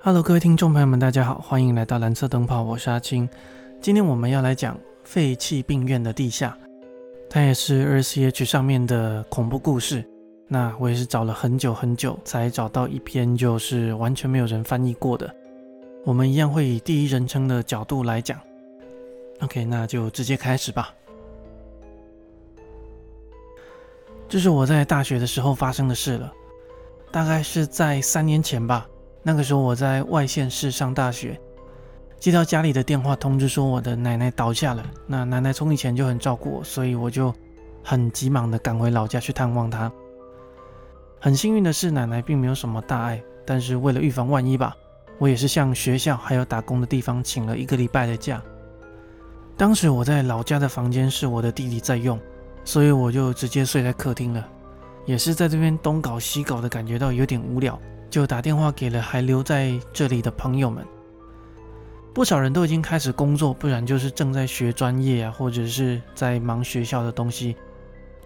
Hello，各位听众朋友们，大家好，欢迎来到蓝色灯泡，我是阿青。今天我们要来讲废弃病院的地下，它也是二 C H 上面的恐怖故事。那我也是找了很久很久才找到一篇，就是完全没有人翻译过的。我们一样会以第一人称的角度来讲。OK，那就直接开始吧。这是我在大学的时候发生的事了，大概是在三年前吧。那个时候我在外县市上大学，接到家里的电话通知说我的奶奶倒下了。那奶奶从以前就很照顾我，所以我就很急忙的赶回老家去探望她。很幸运的是，奶奶并没有什么大碍，但是为了预防万一吧，我也是向学校还有打工的地方请了一个礼拜的假。当时我在老家的房间是我的弟弟在用，所以我就直接睡在客厅了，也是在这边东搞西搞的感觉到有点无聊。就打电话给了还留在这里的朋友们，不少人都已经开始工作，不然就是正在学专业啊，或者是在忙学校的东西。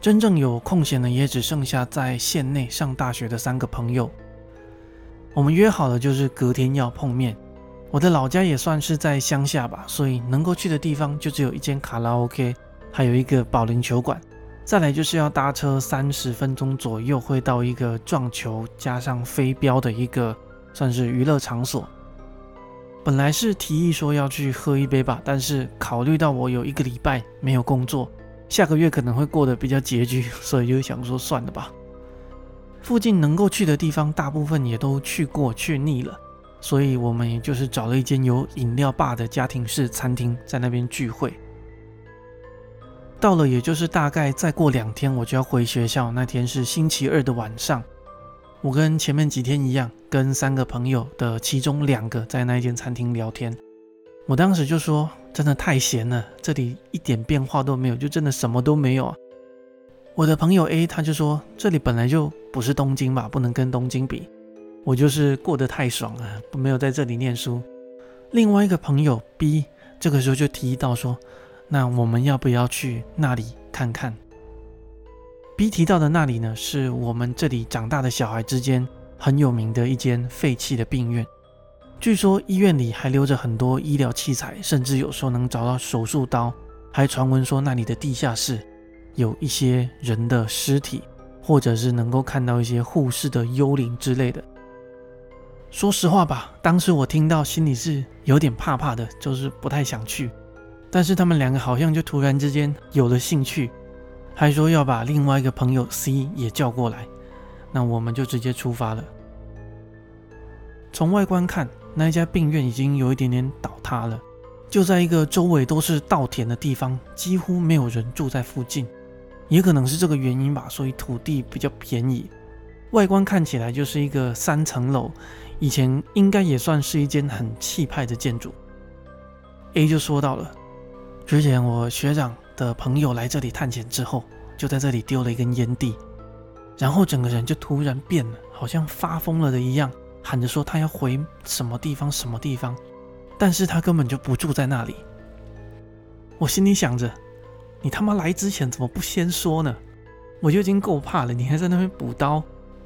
真正有空闲的也只剩下在县内上大学的三个朋友。我们约好了，就是隔天要碰面。我的老家也算是在乡下吧，所以能够去的地方就只有一间卡拉 OK，还有一个保龄球馆。再来就是要搭车三十分钟左右，会到一个撞球加上飞镖的一个算是娱乐场所。本来是提议说要去喝一杯吧，但是考虑到我有一个礼拜没有工作，下个月可能会过得比较拮据，所以就想说算了吧。附近能够去的地方，大部分也都去过去腻了，所以我们也就是找了一间有饮料吧的家庭式餐厅，在那边聚会。到了，也就是大概再过两天，我就要回学校。那天是星期二的晚上，我跟前面几天一样，跟三个朋友的其中两个在那间餐厅聊天。我当时就说：“真的太闲了，这里一点变化都没有，就真的什么都没有啊。”我的朋友 A 他就说：“这里本来就不是东京吧，不能跟东京比。”我就是过得太爽了，没有在这里念书。另外一个朋友 B 这个时候就提到说。那我们要不要去那里看看？B 提到的那里呢，是我们这里长大的小孩之间很有名的一间废弃的病院。据说医院里还留着很多医疗器材，甚至有时候能找到手术刀。还传闻说那里的地下室有一些人的尸体，或者是能够看到一些护士的幽灵之类的。说实话吧，当时我听到心里是有点怕怕的，就是不太想去。但是他们两个好像就突然之间有了兴趣，还说要把另外一个朋友 C 也叫过来，那我们就直接出发了。从外观看，那一家病院已经有一点点倒塌了，就在一个周围都是稻田的地方，几乎没有人住在附近。也可能是这个原因吧，所以土地比较便宜。外观看起来就是一个三层楼，以前应该也算是一间很气派的建筑。A 就说到了。之前我学长的朋友来这里探险之后，就在这里丢了一根烟蒂，然后整个人就突然变了，好像发疯了的一样，喊着说他要回什么地方什么地方，但是他根本就不住在那里。我心里想着，你他妈来之前怎么不先说呢？我就已经够怕了，你还在那边补刀。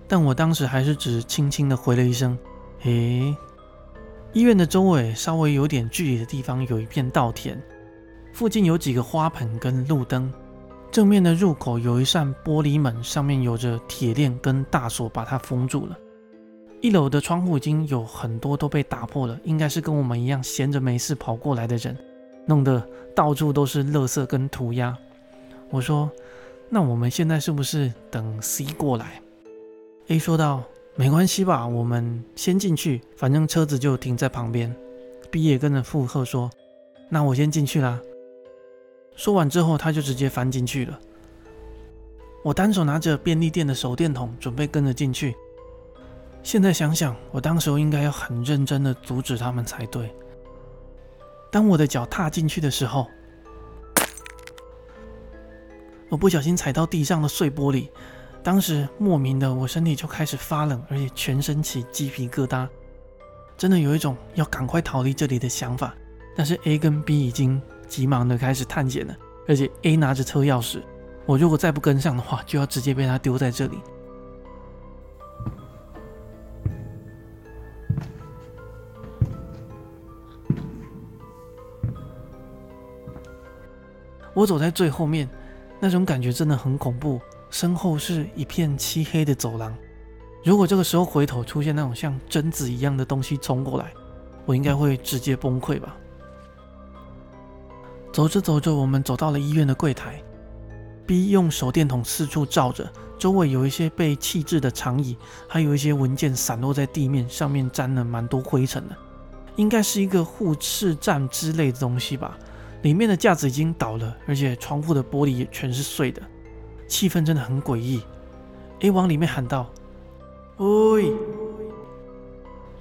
但我当时还是只轻轻的回了一声：“诶。”医院的周围稍微有点距离的地方有一片稻田。附近有几个花盆跟路灯，正面的入口有一扇玻璃门，上面有着铁链跟大锁把它封住了。一楼的窗户已经有很多都被打破了，应该是跟我们一样闲着没事跑过来的人，弄得到处都是垃圾跟涂鸦。我说：“那我们现在是不是等 C 过来？”A 说道：“没关系吧，我们先进去，反正车子就停在旁边。”B 也跟着附和说：“那我先进去啦。”说完之后，他就直接翻进去了。我单手拿着便利店的手电筒，准备跟着进去。现在想想，我当时应该要很认真的阻止他们才对。当我的脚踏进去的时候，我不小心踩到地上的碎玻璃，当时莫名的我身体就开始发冷，而且全身起鸡皮疙瘩，真的有一种要赶快逃离这里的想法。但是 A 跟 B 已经。急忙的开始探险了而且 a 拿着车钥匙我如果再不跟上的话就要直接被他丢在这里。我走在最后面那种感觉真的很恐怖身后是一片漆黑的走廊。如果这个时候回头出现那种像贞子一样的东西冲过来我应该会直接崩溃吧。走着走着，我们走到了医院的柜台，B 用手电筒四处照着，周围有一些被弃置的长椅，还有一些文件散落在地面，上面沾了蛮多灰尘的，应该是一个护士站之类的东西吧。里面的架子已经倒了，而且窗户的玻璃也全是碎的，气氛真的很诡异。A 往里面喊道：“喂！”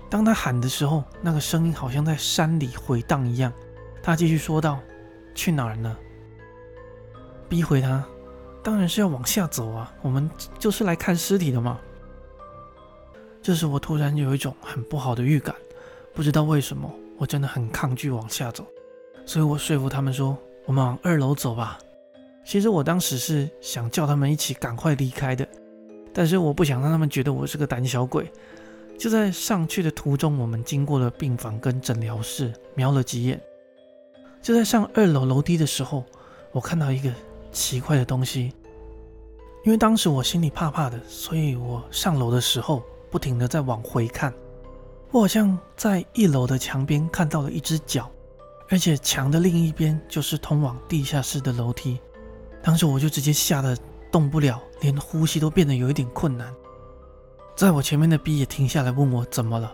当他喊的时候，那个声音好像在山里回荡一样。他继续说道：“去哪儿呢？”逼回他：“当然是要往下走啊，我们就是来看尸体的嘛。”这时我突然有一种很不好的预感，不知道为什么，我真的很抗拒往下走。所以我说服他们说：“我们往二楼走吧。”其实我当时是想叫他们一起赶快离开的，但是我不想让他们觉得我是个胆小鬼。就在上去的途中，我们经过了病房跟诊疗室，瞄了几眼。就在上二楼楼梯的时候，我看到一个奇怪的东西。因为当时我心里怕怕的，所以我上楼的时候不停的在往回看。我好像在一楼的墙边看到了一只脚。而且墙的另一边就是通往地下室的楼梯，当时我就直接吓得动不了，连呼吸都变得有一点困难。在我前面的 B 也停下来问我怎么了。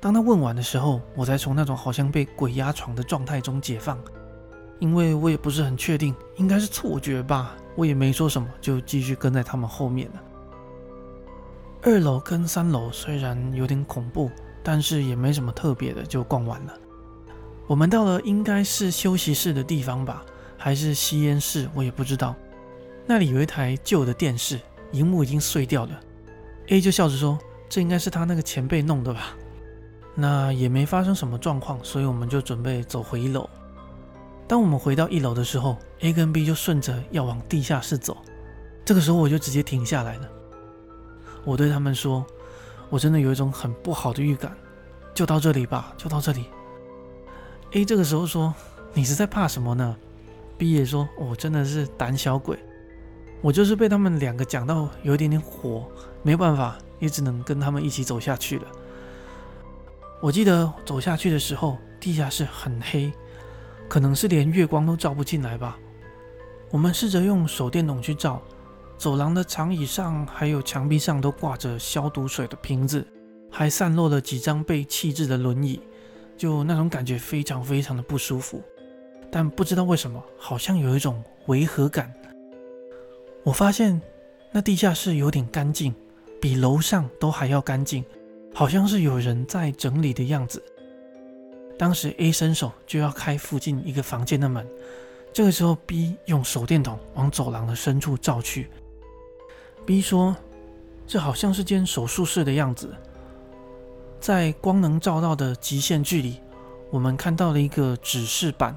当他问完的时候，我才从那种好像被鬼压床的状态中解放，因为我也不是很确定，应该是错觉吧。我也没说什么，就继续跟在他们后面了。二楼跟三楼虽然有点恐怖，但是也没什么特别的，就逛完了。我们到了应该是休息室的地方吧，还是吸烟室，我也不知道。那里有一台旧的电视，荧幕已经碎掉了。A 就笑着说：“这应该是他那个前辈弄的吧？”那也没发生什么状况，所以我们就准备走回一楼。当我们回到一楼的时候，A 跟 B 就顺着要往地下室走。这个时候我就直接停下来了。我对他们说：“我真的有一种很不好的预感，就到这里吧，就到这里。” A 这个时候说：“你是在怕什么呢？”B 也说：“我真的是胆小鬼，我就是被他们两个讲到有一点点火，没办法，也只能跟他们一起走下去了。”我记得走下去的时候，地下室很黑，可能是连月光都照不进来吧。我们试着用手电筒去照，走廊的长椅上还有墙壁上都挂着消毒水的瓶子，还散落了几张被弃置的轮椅。就那种感觉非常非常的不舒服，但不知道为什么，好像有一种违和感。我发现那地下室有点干净，比楼上都还要干净，好像是有人在整理的样子。当时 A 伸手就要开附近一个房间的门，这个时候 B 用手电筒往走廊的深处照去。B 说：“这好像是间手术室的样子。”在光能照到的极限距离，我们看到了一个指示板，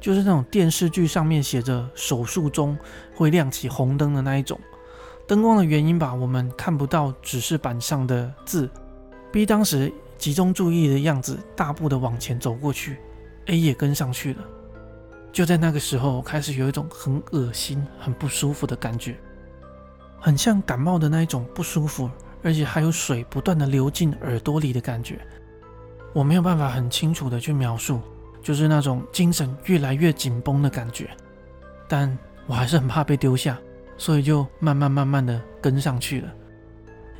就是那种电视剧上面写着“手术中”会亮起红灯的那一种。灯光的原因吧，我们看不到指示板上的字。B 当时集中注意的样子，大步的往前走过去，A 也跟上去了。就在那个时候，开始有一种很恶心、很不舒服的感觉，很像感冒的那一种不舒服。而且还有水不断的流进耳朵里的感觉，我没有办法很清楚的去描述，就是那种精神越来越紧绷的感觉。但我还是很怕被丢下，所以就慢慢慢慢的跟上去了，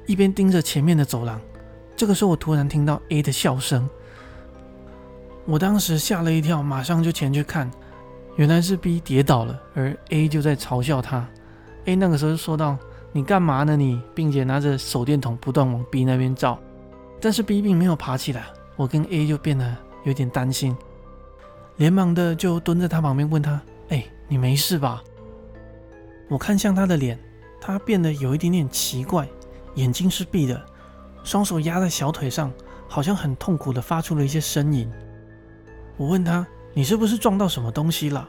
一边盯着前面的走廊。这个时候我突然听到 A 的笑声，我当时吓了一跳，马上就前去看，原来是 B 跌倒了，而 A 就在嘲笑他。A 那个时候就说道。你干嘛呢？你，并且拿着手电筒不断往 B 那边照，但是 B 并没有爬起来。我跟 A 就变得有点担心，连忙的就蹲在他旁边问他：“哎，你没事吧？”我看向他的脸，他变得有一点点奇怪，眼睛是闭的，双手压在小腿上，好像很痛苦的发出了一些呻吟。我问他：“你是不是撞到什么东西了？”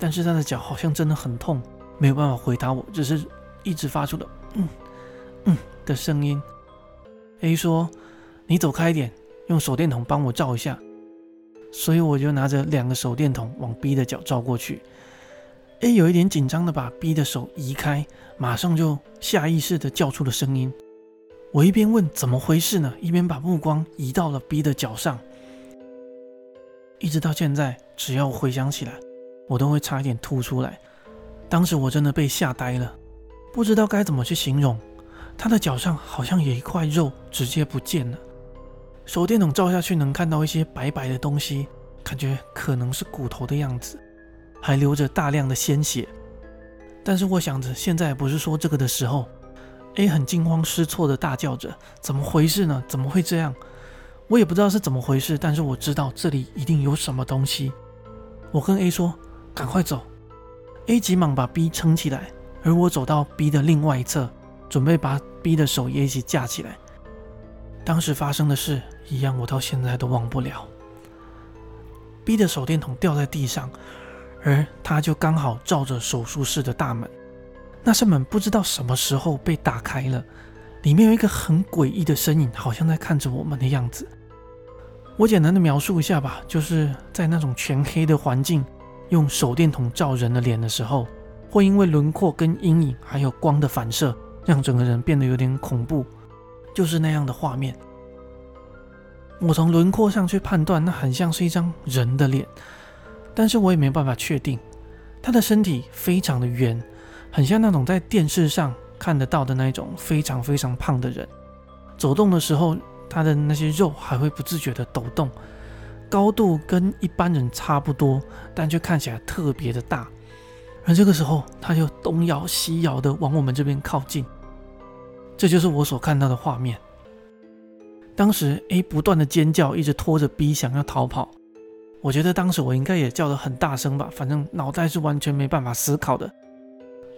但是他的脚好像真的很痛，没有办法回答我，只是。一直发出的嗯嗯的声音。A 说：“你走开一点，用手电筒帮我照一下。”所以我就拿着两个手电筒往 B 的脚照过去。A 有一点紧张的把 B 的手移开，马上就下意识的叫出了声音。我一边问怎么回事呢，一边把目光移到了 B 的脚上。一直到现在，只要回想起来，我都会差一点吐出来。当时我真的被吓呆了，不知道该怎么去形容。他的脚上好像有一块肉直接不见了，手电筒照下去能看到一些白白的东西，感觉可能是骨头的样子，还流着大量的鲜血。但是我想着现在不是说这个的时候，A 很惊慌失措的大叫着：“怎么回事呢？怎么会这样？”我也不知道是怎么回事，但是我知道这里一定有什么东西。我跟 A 说：“赶快走。”A 急忙把 B 撑起来，而我走到 B 的另外一侧，准备把 B 的手也一起架起来。当时发生的事一样，我到现在都忘不了。B 的手电筒掉在地上，而他就刚好照着手术室的大门。那扇门不知道什么时候被打开了。里面有一个很诡异的身影，好像在看着我们的样子。我简单的描述一下吧，就是在那种全黑的环境，用手电筒照人的脸的时候，会因为轮廓跟阴影还有光的反射，让整个人变得有点恐怖，就是那样的画面。我从轮廓上去判断，那很像是一张人的脸，但是我也没办法确定。他的身体非常的圆，很像那种在电视上。看得到的那种非常非常胖的人，走动的时候，他的那些肉还会不自觉的抖动，高度跟一般人差不多，但却看起来特别的大。而这个时候，他就东摇西摇的往我们这边靠近。这就是我所看到的画面。当时 A 不断的尖叫，一直拖着 B 想要逃跑。我觉得当时我应该也叫得很大声吧，反正脑袋是完全没办法思考的。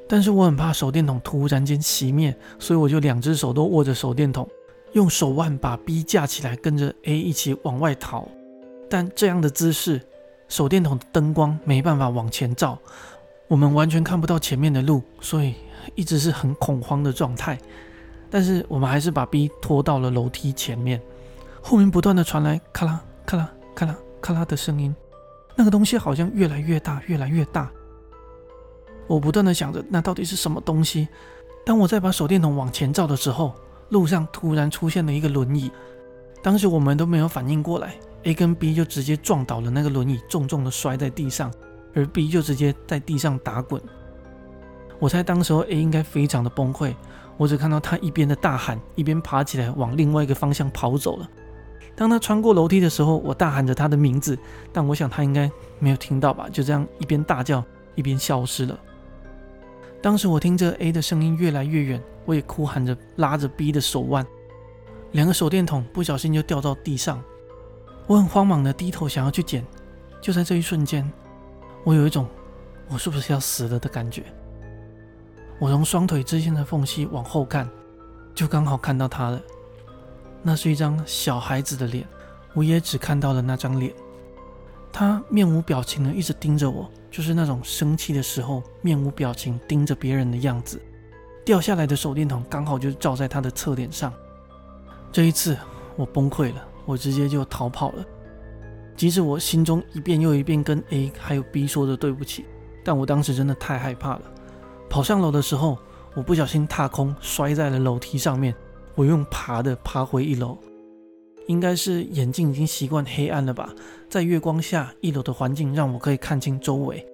但是我很怕手电筒突然间熄灭，所以我就两只手都握着手电筒，用手腕把 B 架起来，跟着 A 一起往外逃。但这样的姿势，手电筒的灯光没办法往前照，我们完全看不到前面的路，所以一直是很恐慌的状态。但是我们还是把 B 拖到了楼梯前面，后面不断的传来咔啦咔啦咔啦咔啦的声音，那个东西好像越来越大，越来越大。我不断的想着，那到底是什么东西？当我在把手电筒往前照的时候，路上突然出现了一个轮椅。当时我们都没有反应过来，A 跟 B 就直接撞倒了那个轮椅，重重的摔在地上，而 B 就直接在地上打滚。我猜当时候 A 应该非常的崩溃，我只看到他一边的大喊，一边爬起来往另外一个方向跑走了。当他穿过楼梯的时候，我大喊着他的名字，但我想他应该没有听到吧，就这样一边大叫一边消失了。当时我听着 A 的声音越来越远，我也哭喊着拉着 B 的手腕，两个手电筒不小心就掉到地上。我很慌忙的低头想要去捡，就在这一瞬间，我有一种我是不是要死了的感觉。我从双腿之间的缝隙往后看，就刚好看到他了。那是一张小孩子的脸，我也只看到了那张脸。他面无表情的一直盯着我。就是那种生气的时候面无表情盯着别人的样子，掉下来的手电筒刚好就照在他的侧脸上。这一次我崩溃了，我直接就逃跑了。即使我心中一遍又一遍跟 A 还有 B 说着对不起，但我当时真的太害怕了。跑上楼的时候，我不小心踏空摔在了楼梯上面，我用爬的爬回一楼。应该是眼睛已经习惯黑暗了吧，在月光下，一楼的环境让我可以看清周围。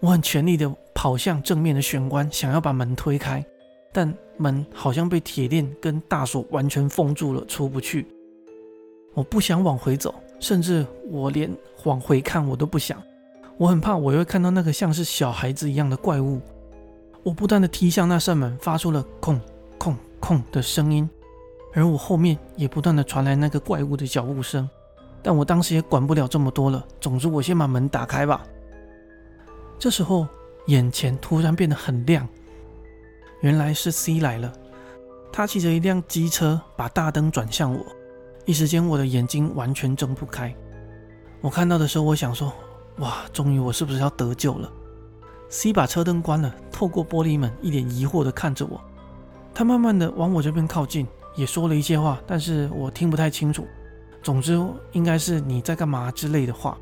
我很全力的跑向正面的玄关，想要把门推开，但门好像被铁链跟大锁完全封住了，出不去。我不想往回走，甚至我连往回看我都不想。我很怕我会看到那个像是小孩子一样的怪物。我不断的踢向那扇门，发出了“空空空”的声音。而我后面也不断的传来那个怪物的脚步声，但我当时也管不了这么多了。总之，我先把门打开吧。这时候，眼前突然变得很亮，原来是 C 来了。他骑着一辆机车，把大灯转向我，一时间我的眼睛完全睁不开。我看到的时候，我想说：哇，终于我是不是要得救了？C 把车灯关了，透过玻璃门，一脸疑惑的看着我。他慢慢的往我这边靠近。也说了一些话，但是我听不太清楚。总之，应该是你在干嘛之类的话。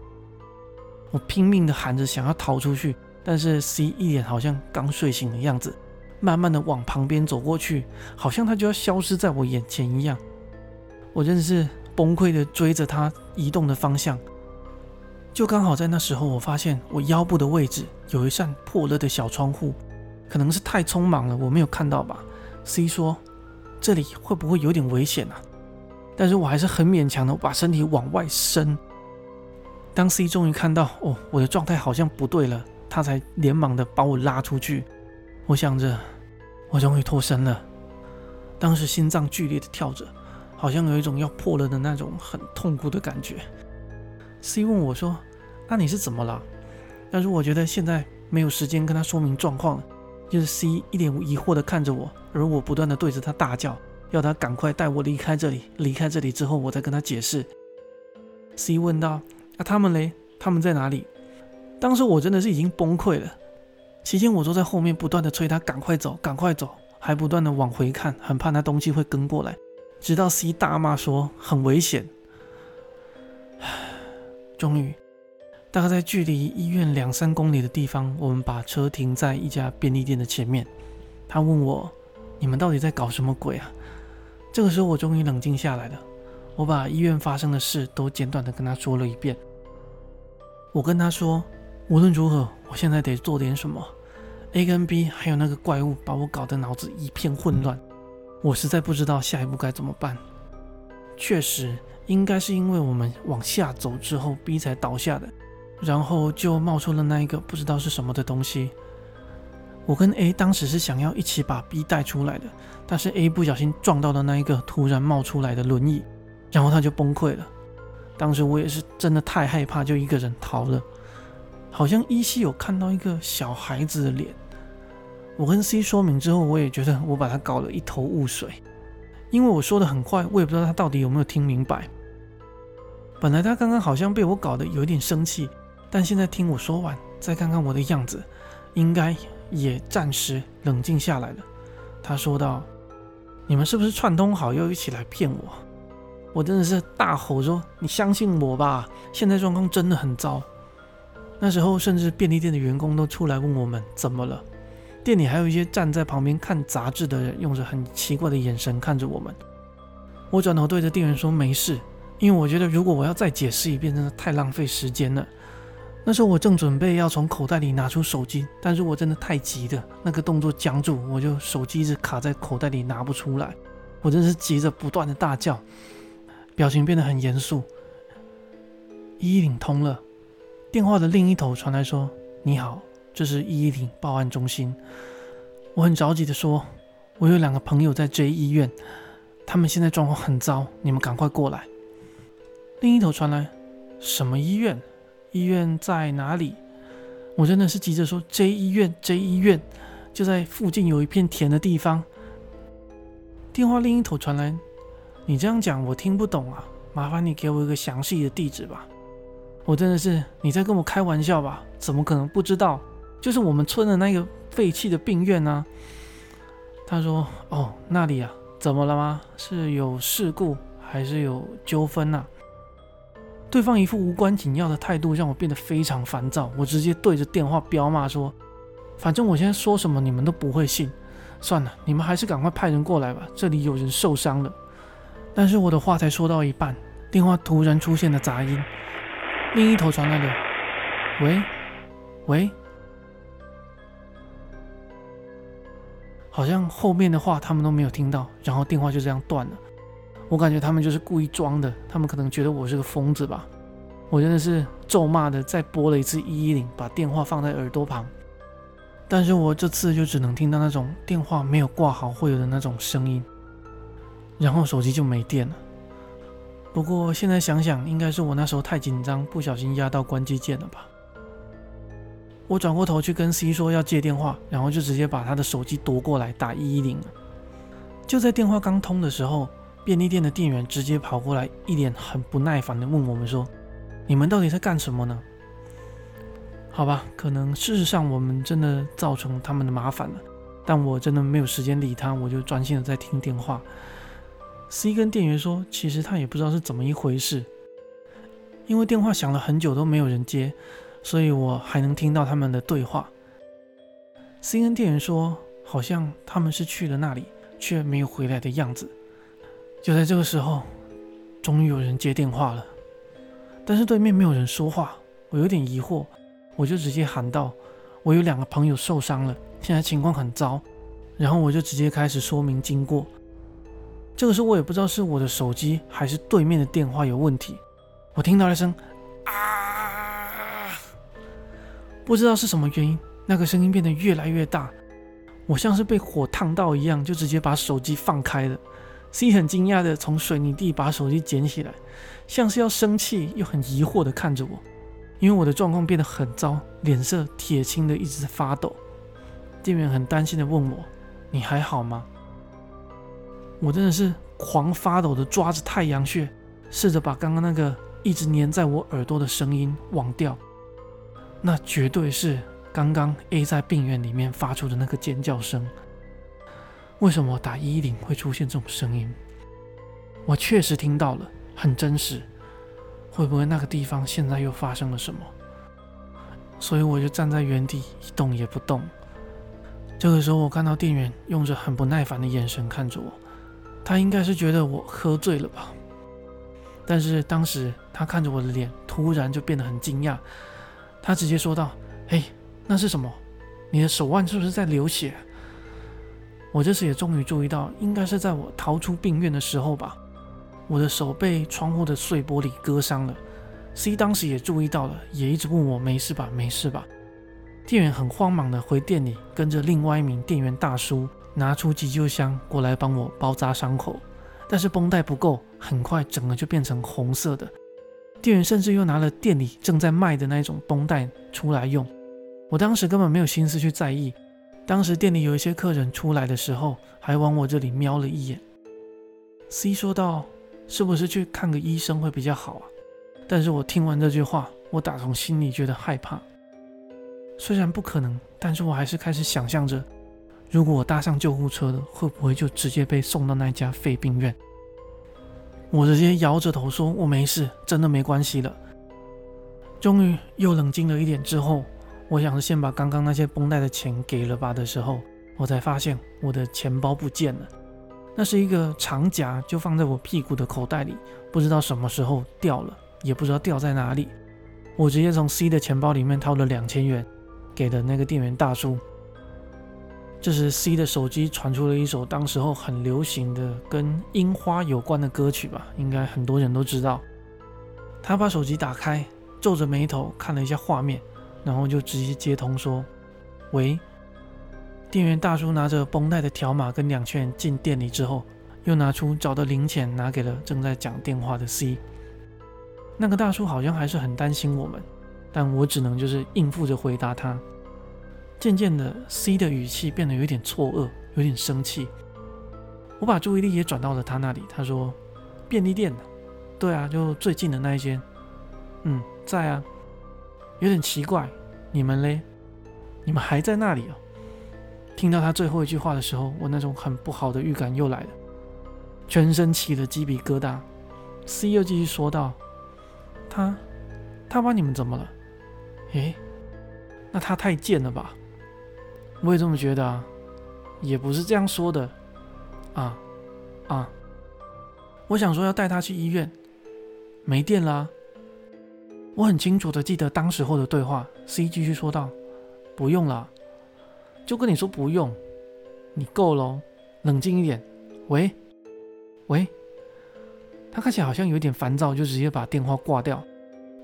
我拼命的喊着想要逃出去，但是 C 一脸好像刚睡醒的样子，慢慢的往旁边走过去，好像他就要消失在我眼前一样。我真的是崩溃的追着他移动的方向，就刚好在那时候，我发现我腰部的位置有一扇破了的小窗户，可能是太匆忙了，我没有看到吧。C 说：“这里会不会有点危险啊？”但是我还是很勉强的把身体往外伸。当 C 终于看到哦，我的状态好像不对了，他才连忙的把我拉出去。我想着，我终于脱身了。当时心脏剧烈的跳着，好像有一种要破了的那种很痛苦的感觉。C 问我说：“那你是怎么了？”但是我觉得现在没有时间跟他说明状况了。就是 C 一脸疑惑的看着我，而我不断的对着他大叫。要他赶快带我离开这里，离开这里之后，我再跟他解释。C 问道：“啊，他们嘞？他们在哪里？”当时我真的是已经崩溃了。期间我坐在后面不断的催他赶快走，赶快走，还不断的往回看，很怕那东西会跟过来。直到 C 大骂说很危险。终于，大概在距离医院两三公里的地方，我们把车停在一家便利店的前面。他问我：“你们到底在搞什么鬼啊？”这个时候，我终于冷静下来了。我把医院发生的事都简短的跟他说了一遍。我跟他说，无论如何，我现在得做点什么。A 跟 B 还有那个怪物把我搞得脑子一片混乱，我实在不知道下一步该怎么办。确实，应该是因为我们往下走之后，B 才倒下的，然后就冒出了那一个不知道是什么的东西。我跟 A 当时是想要一起把 B 带出来的，但是 A 不小心撞到了那一个突然冒出来的轮椅，然后他就崩溃了。当时我也是真的太害怕，就一个人逃了。好像依稀有看到一个小孩子的脸。我跟 C 说明之后，我也觉得我把他搞了一头雾水，因为我说的很快，我也不知道他到底有没有听明白。本来他刚刚好像被我搞得有点生气，但现在听我说完，再看看我的样子，应该。也暂时冷静下来了。他说道：“你们是不是串通好要一起来骗我？”我真的是大吼说：“你相信我吧！现在状况真的很糟。”那时候，甚至便利店的员工都出来问我们怎么了。店里还有一些站在旁边看杂志的人，用着很奇怪的眼神看着我们。我转头对着店员说：“没事。”因为我觉得，如果我要再解释一遍，真的太浪费时间了。那时候我正准备要从口袋里拿出手机，但是我真的太急了，那个动作僵住，我就手机一直卡在口袋里拿不出来。我真是急着不断的大叫，表情变得很严肃。一一零通了，电话的另一头传来说：“你好，这是一一零报案中心。”我很着急的说：“我有两个朋友在 J 医院，他们现在状况很糟，你们赶快过来。”另一头传来：“什么医院？”医院在哪里？我真的是急着说：“J 医院，J 医院就在附近有一片田的地方。”电话另一头传来：“你这样讲我听不懂啊，麻烦你给我一个详细的地址吧。”我真的是你在跟我开玩笑吧？怎么可能不知道？就是我们村的那个废弃的病院呢？他说：“哦，那里啊，怎么了吗？是有事故还是有纠纷呐？”对方一副无关紧要的态度，让我变得非常烦躁。我直接对着电话飙骂说：“反正我现在说什么你们都不会信。算了，你们还是赶快派人过来吧，这里有人受伤了。”但是我的话才说到一半，电话突然出现了杂音，另一头传来了：“喂，喂。”好像后面的话他们都没有听到，然后电话就这样断了。我感觉他们就是故意装的，他们可能觉得我是个疯子吧。我真的是咒骂的，再拨了一次一一零，把电话放在耳朵旁。但是我这次就只能听到那种电话没有挂好会有的那种声音，然后手机就没电了。不过现在想想，应该是我那时候太紧张，不小心压到关机键了吧。我转过头去跟 C 说要接电话，然后就直接把他的手机夺过来打一一零。就在电话刚通的时候。便利店的店员直接跑过来，一脸很不耐烦的问我们说：“你们到底在干什么呢？”好吧，可能事实上我们真的造成他们的麻烦了，但我真的没有时间理他，我就专心的在听电话。C 跟店员说：“其实他也不知道是怎么一回事，因为电话响了很久都没有人接，所以我还能听到他们的对话。C 跟店员说，好像他们是去了那里，却没有回来的样子。就在这个时候，终于有人接电话了，但是对面没有人说话，我有点疑惑，我就直接喊道：“我有两个朋友受伤了，现在情况很糟。”然后我就直接开始说明经过。这个时候我也不知道是我的手机还是对面的电话有问题，我听到了一声啊，不知道是什么原因，那个声音变得越来越大，我像是被火烫到一样，就直接把手机放开了。C 很惊讶的从水泥地把手机捡起来，像是要生气又很疑惑的看着我，因为我的状况变得很糟，脸色铁青的一直在发抖。店员很担心的问我：“你还好吗？”我真的是狂发抖的抓着太阳穴，试着把刚刚那个一直粘在我耳朵的声音忘掉。那绝对是刚刚 A 在病院里面发出的那个尖叫声。为什么打一零会出现这种声音？我确实听到了，很真实。会不会那个地方现在又发生了什么？所以我就站在原地一动也不动。这个时候，我看到店员用着很不耐烦的眼神看着我。他应该是觉得我喝醉了吧，但是当时他看着我的脸，突然就变得很惊讶。他直接说道：“嘿，那是什么？你的手腕是不是在流血？”我这时也终于注意到，应该是在我逃出病院的时候吧，我的手被窗户的碎玻璃割伤了。C 当时也注意到了，也一直问我没事吧，没事吧。店员很慌忙的回店里，跟着另外一名店员大叔。拿出急救箱过来帮我包扎伤口，但是绷带不够，很快整个就变成红色的。店员甚至又拿了店里正在卖的那种绷带出来用。我当时根本没有心思去在意。当时店里有一些客人出来的时候，还往我这里瞄了一眼。C 说道：“是不是去看个医生会比较好啊？”但是我听完这句话，我打从心里觉得害怕。虽然不可能，但是我还是开始想象着。如果我搭上救护车了，会不会就直接被送到那家废病院？我直接摇着头说：“我没事，真的没关系了。”终于又冷静了一点之后，我想着先把刚刚那些绷带的钱给了吧的时候，我才发现我的钱包不见了。那是一个长夹，就放在我屁股的口袋里，不知道什么时候掉了，也不知道掉在哪里。我直接从 C 的钱包里面掏了两千元，给了那个店员大叔。这时，C 的手机传出了一首当时候很流行的跟樱花有关的歌曲吧，应该很多人都知道。他把手机打开，皱着眉头看了一下画面，然后就直接接通说：“喂。”店员大叔拿着绷带的条码跟两千元进店里之后，又拿出找的零钱拿给了正在讲电话的 C。那个大叔好像还是很担心我们，但我只能就是应付着回答他。渐渐的，C 的语气变得有点错愕，有点生气。我把注意力也转到了他那里。他说：“便利店的，对啊，就最近的那一间。嗯，在啊。有点奇怪，你们嘞？你们还在那里啊？”听到他最后一句话的时候，我那种很不好的预感又来了，全身起了鸡皮疙瘩。C 又继续说道：“他，他把你们怎么了？诶，那他太贱了吧？”我也这么觉得啊，也不是这样说的，啊啊！我想说要带他去医院，没电啦。我很清楚的记得当时候的对话。C 继续说道：“不用了，就跟你说不用，你够了，冷静一点。”喂，喂，他看起来好像有点烦躁，就直接把电话挂掉，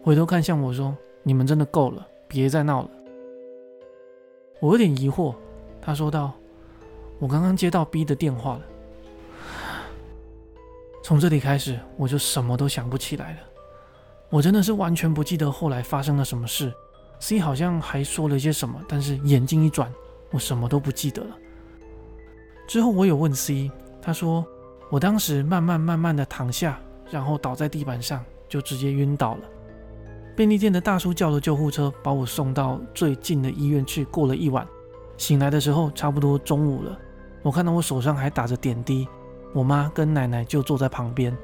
回头看向我说：“你们真的够了，别再闹了。”我有点疑惑，他说道：“我刚刚接到 B 的电话了。”从这里开始，我就什么都想不起来了。我真的是完全不记得后来发生了什么事。C 好像还说了些什么，但是眼睛一转，我什么都不记得了。之后我有问 C，他说：“我当时慢慢慢慢的躺下，然后倒在地板上，就直接晕倒了。”便利店的大叔叫了救护车，把我送到最近的医院去。过了一晚，醒来的时候差不多中午了。我看到我手上还打着点滴，我妈跟奶奶就坐在旁边。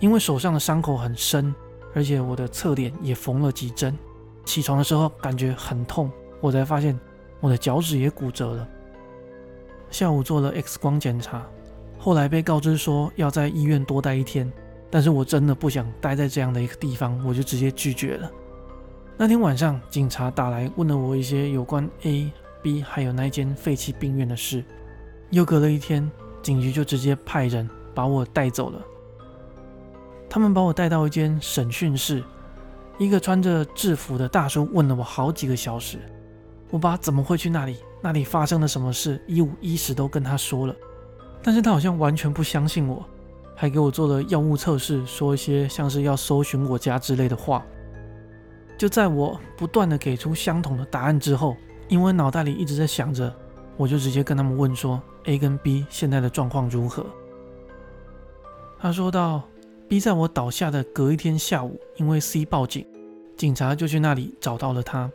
因为手上的伤口很深，而且我的侧脸也缝了几针。起床的时候感觉很痛，我才发现我的脚趾也骨折了。下午做了 X 光检查，后来被告知说要在医院多待一天，但是我真的不想待在这样的一个地方，我就直接拒绝了。那天晚上，警察打来问了我一些有关 A、B 还有那间废弃病院的事。又隔了一天，警局就直接派人把我带走了。他们把我带到一间审讯室，一个穿着制服的大叔问了我好几个小时。我把怎么会去那里，那里发生了什么事，一五一十都跟他说了，但是他好像完全不相信我，还给我做了药物测试，说一些像是要搜寻我家之类的话。就在我不断的给出相同的答案之后，因为脑袋里一直在想着，我就直接跟他们问说，A 跟 B 现在的状况如何？他说道。B 在我倒下的隔一天下午，因为 C 报警，警察就去那里找到了他。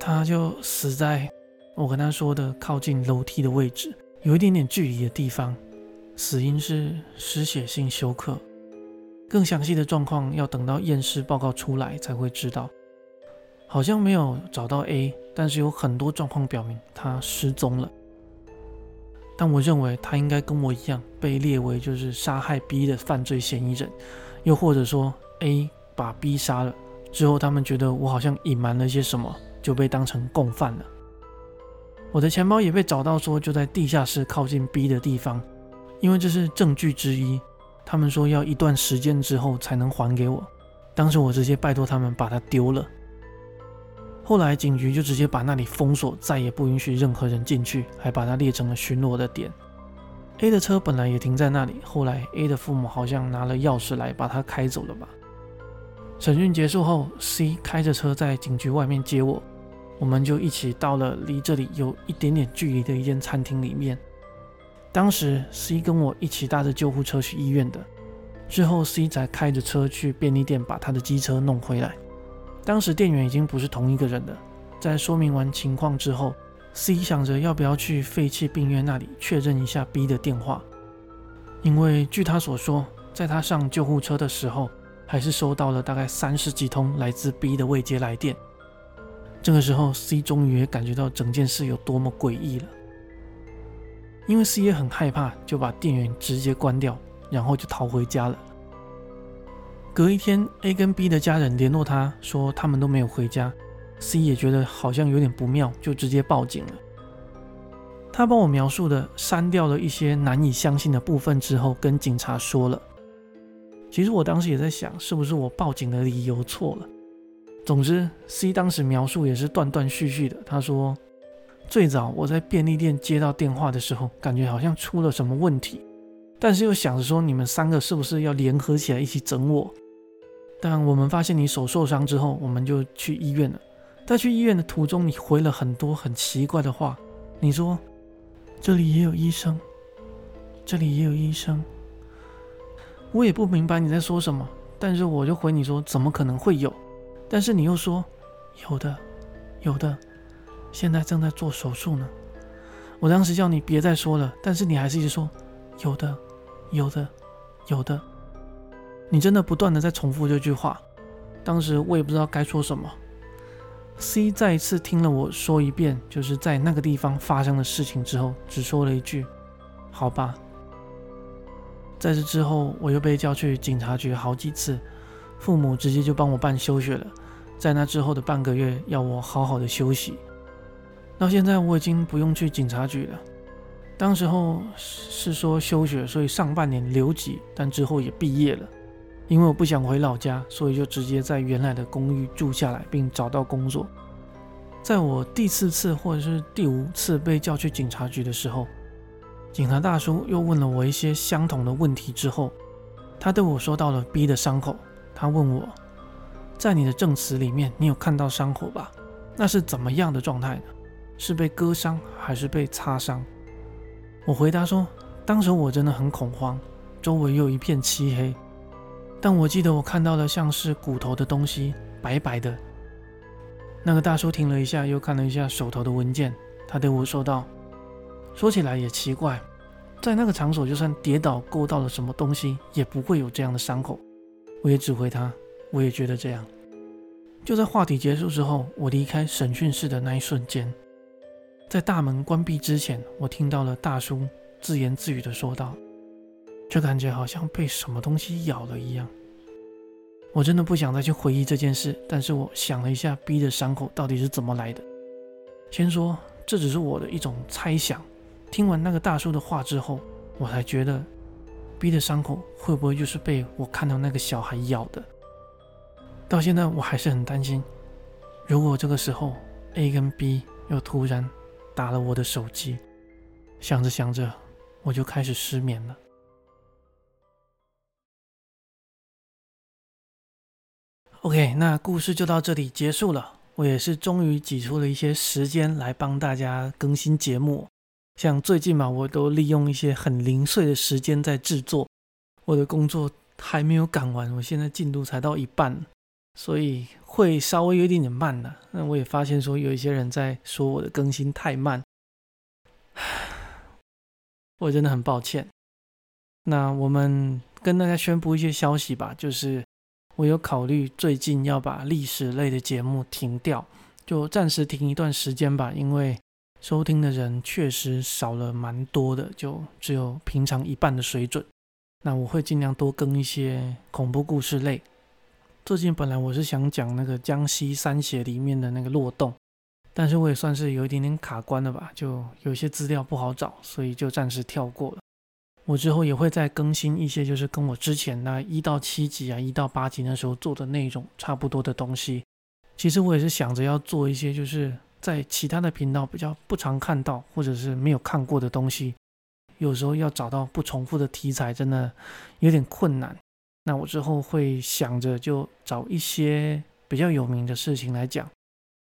他就死在我跟他说的靠近楼梯的位置，有一点点距离的地方。死因是失血性休克，更详细的状况要等到验尸报告出来才会知道。好像没有找到 A，但是有很多状况表明他失踪了。但我认为他应该跟我一样被列为就是杀害 B 的犯罪嫌疑人，又或者说 A 把 B 杀了之后，他们觉得我好像隐瞒了些什么，就被当成共犯了。我的钱包也被找到，说就在地下室靠近 B 的地方，因为这是证据之一。他们说要一段时间之后才能还给我，当时我直接拜托他们把它丢了。后来警局就直接把那里封锁，再也不允许任何人进去，还把它列成了巡逻的点。A 的车本来也停在那里，后来 A 的父母好像拿了钥匙来把它开走了吧。审讯结束后，C 开着车在警局外面接我，我们就一起到了离这里有一点点距离的一间餐厅里面。当时 C 跟我一起搭着救护车去医院的，之后 C 才开着车去便利店把他的机车弄回来。当时店员已经不是同一个人了。在说明完情况之后，C 想着要不要去废弃病院那里确认一下 B 的电话，因为据他所说，在他上救护车的时候，还是收到了大概三十几通来自 B 的未接来电。这个时候，C 终于也感觉到整件事有多么诡异了。因为 C 也很害怕，就把电源直接关掉，然后就逃回家了。隔一天，A 跟 B 的家人联络他说他们都没有回家，C 也觉得好像有点不妙，就直接报警了。他帮我描述的删掉了一些难以相信的部分之后，跟警察说了。其实我当时也在想，是不是我报警的理由错了？总之，C 当时描述也是断断续续的。他说，最早我在便利店接到电话的时候，感觉好像出了什么问题，但是又想着说，你们三个是不是要联合起来一起整我？但我们发现你手受伤之后，我们就去医院了。在去医院的途中，你回了很多很奇怪的话。你说：“这里也有医生，这里也有医生。”我也不明白你在说什么，但是我就回你说：“怎么可能会有？”但是你又说：“有的，有的，现在正在做手术呢。”我当时叫你别再说了，但是你还是一直说：“有的，有的，有的。”你真的不断的在重复这句话，当时我也不知道该说什么。C 再一次听了我说一遍，就是在那个地方发生的事情之后，只说了一句：“好吧。”在这之后，我又被叫去警察局好几次，父母直接就帮我办休学了。在那之后的半个月，要我好好的休息。到现在我已经不用去警察局了。当时候是说休学，所以上半年留级，但之后也毕业了。因为我不想回老家，所以就直接在原来的公寓住下来，并找到工作。在我第四次或者是第五次被叫去警察局的时候，警察大叔又问了我一些相同的问题之后，他对我说到了 B 的伤口。他问我，在你的证词里面，你有看到伤口吧？那是怎么样的状态呢？是被割伤还是被擦伤？我回答说，当时我真的很恐慌，周围又一片漆黑。但我记得我看到了像是骨头的东西，白白的。那个大叔停了一下，又看了一下手头的文件，他对我说道：“说起来也奇怪，在那个场所，就算跌倒勾到了什么东西，也不会有这样的伤口。”我也指挥他，我也觉得这样。就在话题结束之后，我离开审讯室的那一瞬间，在大门关闭之前，我听到了大叔自言自语的说道：“就感觉好像被什么东西咬了一样。”我真的不想再去回忆这件事，但是我想了一下，B 的伤口到底是怎么来的。先说，这只是我的一种猜想。听完那个大叔的话之后，我才觉得 B 的伤口会不会就是被我看到那个小孩咬的？到现在我还是很担心，如果这个时候 A 跟 B 又突然打了我的手机，想着想着我就开始失眠了。OK，那故事就到这里结束了。我也是终于挤出了一些时间来帮大家更新节目。像最近嘛，我都利用一些很零碎的时间在制作。我的工作还没有赶完，我现在进度才到一半，所以会稍微有一点点慢的。那我也发现说有一些人在说我的更新太慢，我真的很抱歉。那我们跟大家宣布一些消息吧，就是。我有考虑最近要把历史类的节目停掉，就暂时停一段时间吧，因为收听的人确实少了蛮多的，就只有平常一半的水准。那我会尽量多更一些恐怖故事类。最近本来我是想讲那个江西三血里面的那个漏洞，但是我也算是有一点点卡关了吧，就有些资料不好找，所以就暂时跳过了。我之后也会再更新一些，就是跟我之前那一到七集啊、一到八集那时候做的内容差不多的东西。其实我也是想着要做一些，就是在其他的频道比较不常看到或者是没有看过的东西。有时候要找到不重复的题材，真的有点困难。那我之后会想着就找一些比较有名的事情来讲。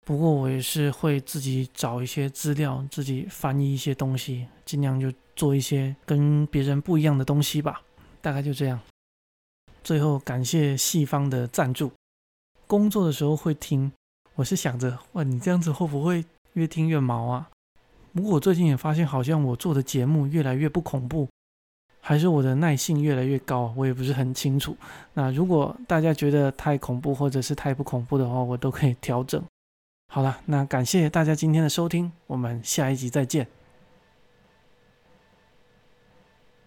不过我也是会自己找一些资料，自己翻译一些东西，尽量就。做一些跟别人不一样的东西吧，大概就这样。最后感谢细方的赞助。工作的时候会听，我是想着，哇，你这样子会不会越听越毛啊？不过我最近也发现，好像我做的节目越来越不恐怖，还是我的耐性越来越高，我也不是很清楚。那如果大家觉得太恐怖或者是太不恐怖的话，我都可以调整。好了，那感谢大家今天的收听，我们下一集再见。